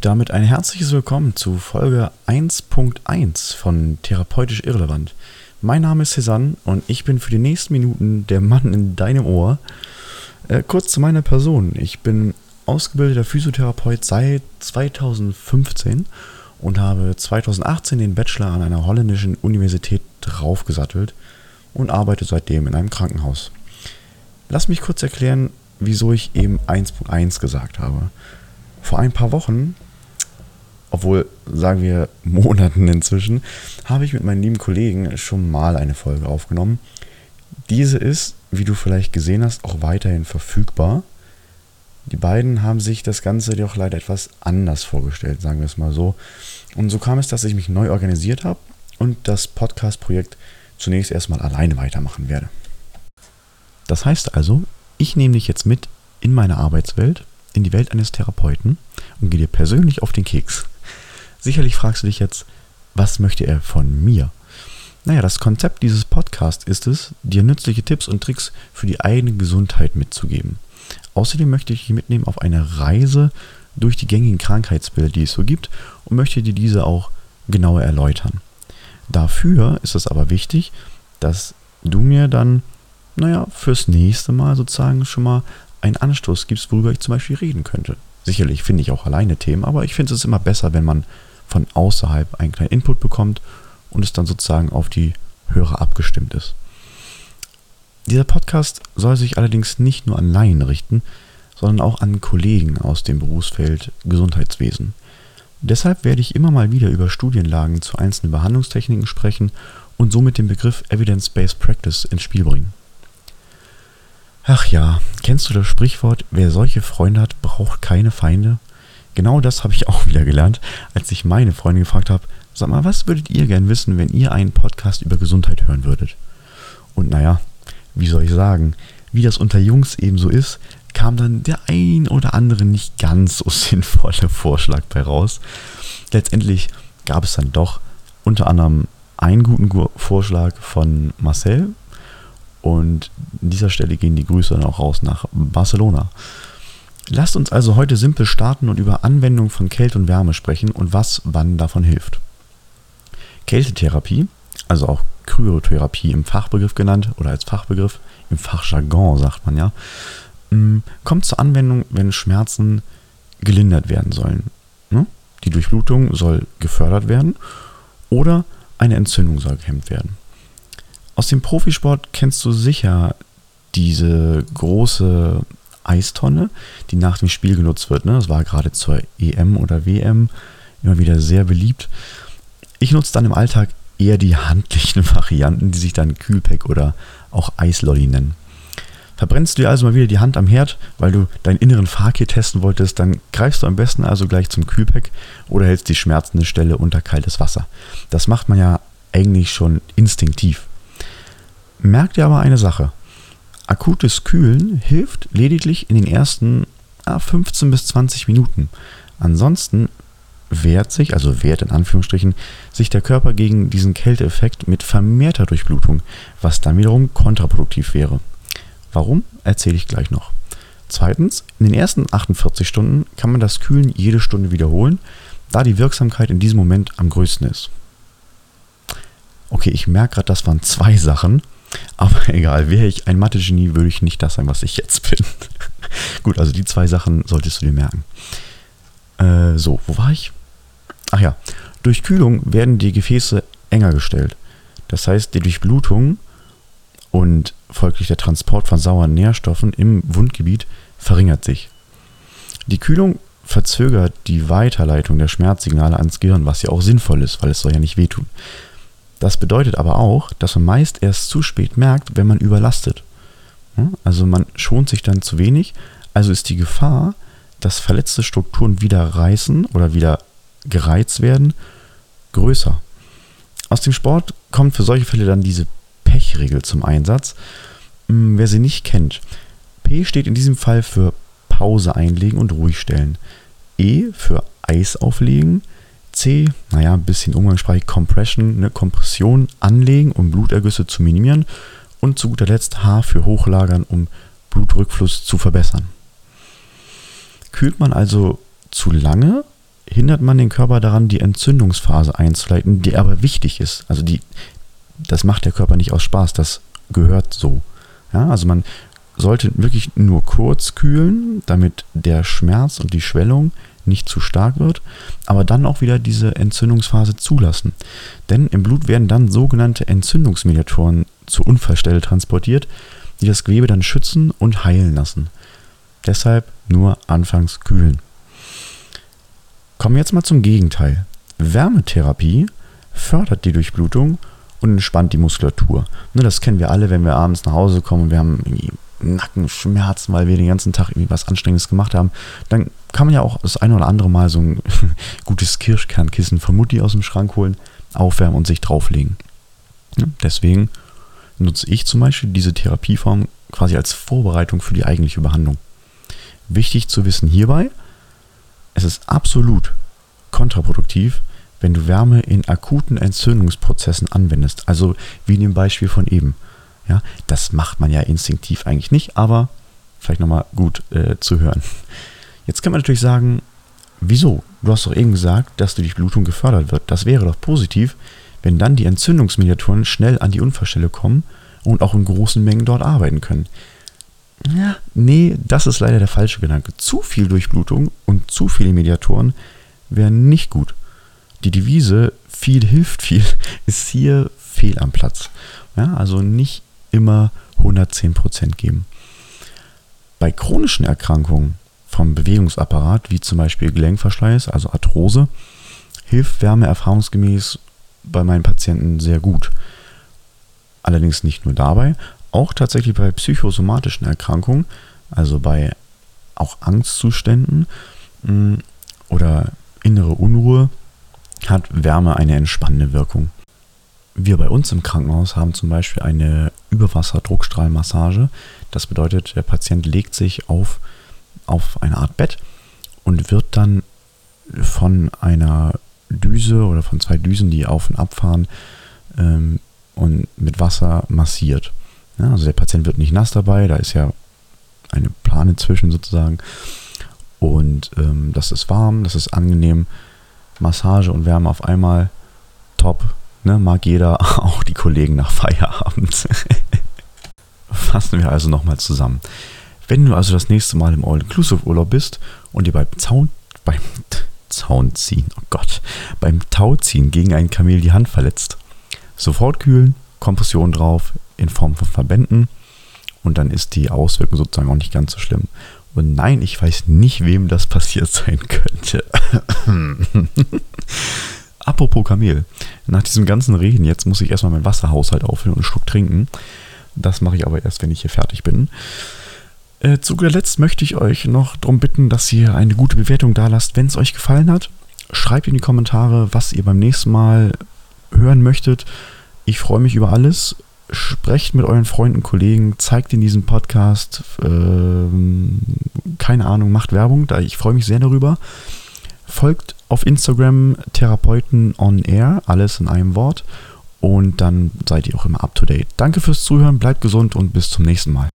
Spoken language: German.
Damit ein herzliches Willkommen zu Folge 1.1 von Therapeutisch Irrelevant. Mein Name ist Cezanne und ich bin für die nächsten Minuten der Mann in deinem Ohr. Äh, kurz zu meiner Person. Ich bin ausgebildeter Physiotherapeut seit 2015 und habe 2018 den Bachelor an einer holländischen Universität draufgesattelt und arbeite seitdem in einem Krankenhaus. Lass mich kurz erklären, wieso ich eben 1.1 gesagt habe. Vor ein paar Wochen, obwohl sagen wir Monaten inzwischen, habe ich mit meinen lieben Kollegen schon mal eine Folge aufgenommen. Diese ist, wie du vielleicht gesehen hast, auch weiterhin verfügbar. Die beiden haben sich das Ganze jedoch leider etwas anders vorgestellt, sagen wir es mal so. Und so kam es, dass ich mich neu organisiert habe und das Podcast-Projekt zunächst erstmal alleine weitermachen werde. Das heißt also, ich nehme dich jetzt mit in meine Arbeitswelt in die Welt eines Therapeuten und gehe dir persönlich auf den Keks. Sicherlich fragst du dich jetzt, was möchte er von mir? Naja, das Konzept dieses Podcasts ist es, dir nützliche Tipps und Tricks für die eigene Gesundheit mitzugeben. Außerdem möchte ich dich mitnehmen auf eine Reise durch die gängigen Krankheitsbilder, die es so gibt, und möchte dir diese auch genauer erläutern. Dafür ist es aber wichtig, dass du mir dann, naja, fürs nächste Mal sozusagen schon mal einen Anstoß gibst, worüber ich zum Beispiel reden könnte. Sicherlich finde ich auch alleine Themen, aber ich finde es immer besser, wenn man von außerhalb einen kleinen Input bekommt und es dann sozusagen auf die Hörer abgestimmt ist. Dieser Podcast soll sich allerdings nicht nur an Laien richten, sondern auch an Kollegen aus dem Berufsfeld Gesundheitswesen. Deshalb werde ich immer mal wieder über Studienlagen zu einzelnen Behandlungstechniken sprechen und somit den Begriff Evidence-Based Practice ins Spiel bringen. Ach ja, kennst du das Sprichwort, wer solche Freunde hat, braucht keine Feinde? Genau das habe ich auch wieder gelernt, als ich meine Freunde gefragt habe, sag mal, was würdet ihr gern wissen, wenn ihr einen Podcast über Gesundheit hören würdet? Und naja, wie soll ich sagen, wie das unter Jungs eben so ist, kam dann der ein oder andere nicht ganz so sinnvolle Vorschlag bei raus. Letztendlich gab es dann doch unter anderem einen guten Vorschlag von Marcel, und an dieser Stelle gehen die Grüße dann auch raus nach Barcelona. Lasst uns also heute simpel starten und über Anwendung von Kälte und Wärme sprechen und was wann davon hilft. Kältetherapie, also auch Kryotherapie im Fachbegriff genannt oder als Fachbegriff, im Fachjargon sagt man ja, mm, kommt zur Anwendung, wenn Schmerzen gelindert werden sollen. Ne? Die Durchblutung soll gefördert werden oder eine Entzündung soll gehemmt werden. Aus dem Profisport kennst du sicher diese große Eistonne, die nach dem Spiel genutzt wird. Ne? Das war gerade zur EM oder WM immer wieder sehr beliebt. Ich nutze dann im Alltag eher die handlichen Varianten, die sich dann Kühlpack oder auch Eislolly nennen. Verbrennst du dir also mal wieder die Hand am Herd, weil du deinen inneren Fakir testen wolltest, dann greifst du am besten also gleich zum Kühlpack oder hältst die schmerzende Stelle unter kaltes Wasser. Das macht man ja eigentlich schon instinktiv. Merkt ihr aber eine Sache. Akutes Kühlen hilft lediglich in den ersten ja, 15 bis 20 Minuten. Ansonsten wehrt sich, also wehrt in Anführungsstrichen, sich der Körper gegen diesen Kälteeffekt mit vermehrter Durchblutung, was dann wiederum kontraproduktiv wäre. Warum, erzähle ich gleich noch. Zweitens, in den ersten 48 Stunden kann man das Kühlen jede Stunde wiederholen, da die Wirksamkeit in diesem Moment am größten ist. Okay, ich merke gerade, das waren zwei Sachen. Aber egal, wäre ich ein Mathe-Genie, würde ich nicht das sein, was ich jetzt bin. Gut, also die zwei Sachen solltest du dir merken. Äh, so, wo war ich? Ach ja, durch Kühlung werden die Gefäße enger gestellt. Das heißt, die Durchblutung und folglich der Transport von sauren Nährstoffen im Wundgebiet verringert sich. Die Kühlung verzögert die Weiterleitung der Schmerzsignale ans Gehirn, was ja auch sinnvoll ist, weil es soll ja nicht wehtun. Das bedeutet aber auch, dass man meist erst zu spät merkt, wenn man überlastet. Also man schont sich dann zu wenig, also ist die Gefahr, dass verletzte Strukturen wieder reißen oder wieder gereizt werden, größer. Aus dem Sport kommt für solche Fälle dann diese Pechregel zum Einsatz. Hm, wer sie nicht kennt, P steht in diesem Fall für Pause einlegen und ruhig stellen. E für Eis auflegen, C, naja, ein bisschen umgangssprachlich Compression, eine Kompression anlegen, um Blutergüsse zu minimieren. Und zu guter Letzt H für Hochlagern, um Blutrückfluss zu verbessern. Kühlt man also zu lange, hindert man den Körper daran, die Entzündungsphase einzuleiten, die aber wichtig ist. Also die, das macht der Körper nicht aus Spaß, das gehört so. Ja, also man sollte wirklich nur kurz kühlen, damit der Schmerz und die Schwellung nicht zu stark wird, aber dann auch wieder diese Entzündungsphase zulassen. Denn im Blut werden dann sogenannte Entzündungsmediatoren zur Unfallstelle transportiert, die das Gewebe dann schützen und heilen lassen. Deshalb nur anfangs kühlen. Kommen wir jetzt mal zum Gegenteil. Wärmetherapie fördert die Durchblutung und entspannt die Muskulatur. Ne, das kennen wir alle, wenn wir abends nach Hause kommen und wir haben irgendwie Nackenschmerzen, weil wir den ganzen Tag irgendwie was Anstrengendes gemacht haben. Dann kann man ja auch das eine oder andere Mal so ein gutes Kirschkernkissen von Mutti aus dem Schrank holen, aufwärmen und sich drauflegen. Deswegen nutze ich zum Beispiel diese Therapieform quasi als Vorbereitung für die eigentliche Behandlung. Wichtig zu wissen hierbei, es ist absolut kontraproduktiv, wenn du Wärme in akuten Entzündungsprozessen anwendest. Also wie in dem Beispiel von eben. Ja, das macht man ja instinktiv eigentlich nicht, aber vielleicht nochmal gut äh, zu hören. Jetzt kann man natürlich sagen, wieso? Du hast doch eben gesagt, dass durch Blutung gefördert wird. Das wäre doch positiv, wenn dann die Entzündungsmediatoren schnell an die Unfallstelle kommen und auch in großen Mengen dort arbeiten können. Ja, nee, das ist leider der falsche Gedanke. Zu viel Durchblutung und zu viele Mediatoren wären nicht gut. Die Devise viel hilft viel ist hier fehl am Platz. Ja, also nicht immer 110% geben. Bei chronischen Erkrankungen vom Bewegungsapparat, wie zum Beispiel Gelenkverschleiß, also Arthrose, hilft Wärme erfahrungsgemäß bei meinen Patienten sehr gut. Allerdings nicht nur dabei, auch tatsächlich bei psychosomatischen Erkrankungen, also bei auch Angstzuständen mm, oder innere Unruhe, hat Wärme eine entspannende Wirkung. Wir bei uns im Krankenhaus haben zum Beispiel eine Überwasserdruckstrahlmassage. Das bedeutet, der Patient legt sich auf, auf eine Art Bett und wird dann von einer Düse oder von zwei Düsen, die auf und abfahren, ähm, und mit Wasser massiert. Ja, also der Patient wird nicht nass dabei, da ist ja eine Plane zwischen sozusagen. Und ähm, das ist warm, das ist angenehm. Massage und Wärme auf einmal, top. Ne, mag jeder, auch die Kollegen nach Feierabend. Fassen wir also nochmal zusammen. Wenn du also das nächste Mal im All-Inclusive-Urlaub bist und dir beim Zaun, beim Zaunziehen, oh Gott, beim Tauziehen gegen ein Kamel die Hand verletzt, sofort kühlen, Kompression drauf, in Form von Verbänden und dann ist die Auswirkung sozusagen auch nicht ganz so schlimm. Und nein, ich weiß nicht, wem das passiert sein könnte. Apropos Kamel. Nach diesem ganzen Reden jetzt muss ich erstmal meinen Wasserhaushalt auffüllen und einen Schluck trinken. Das mache ich aber erst, wenn ich hier fertig bin. Äh, zu guter Letzt möchte ich euch noch darum bitten, dass ihr eine gute Bewertung da lasst, wenn es euch gefallen hat. Schreibt in die Kommentare, was ihr beim nächsten Mal hören möchtet. Ich freue mich über alles sprecht mit euren Freunden, Kollegen, zeigt in diesem Podcast, ähm, keine Ahnung, macht Werbung, da ich freue mich sehr darüber. Folgt auf Instagram Therapeuten on Air, alles in einem Wort. Und dann seid ihr auch immer up to date. Danke fürs Zuhören, bleibt gesund und bis zum nächsten Mal.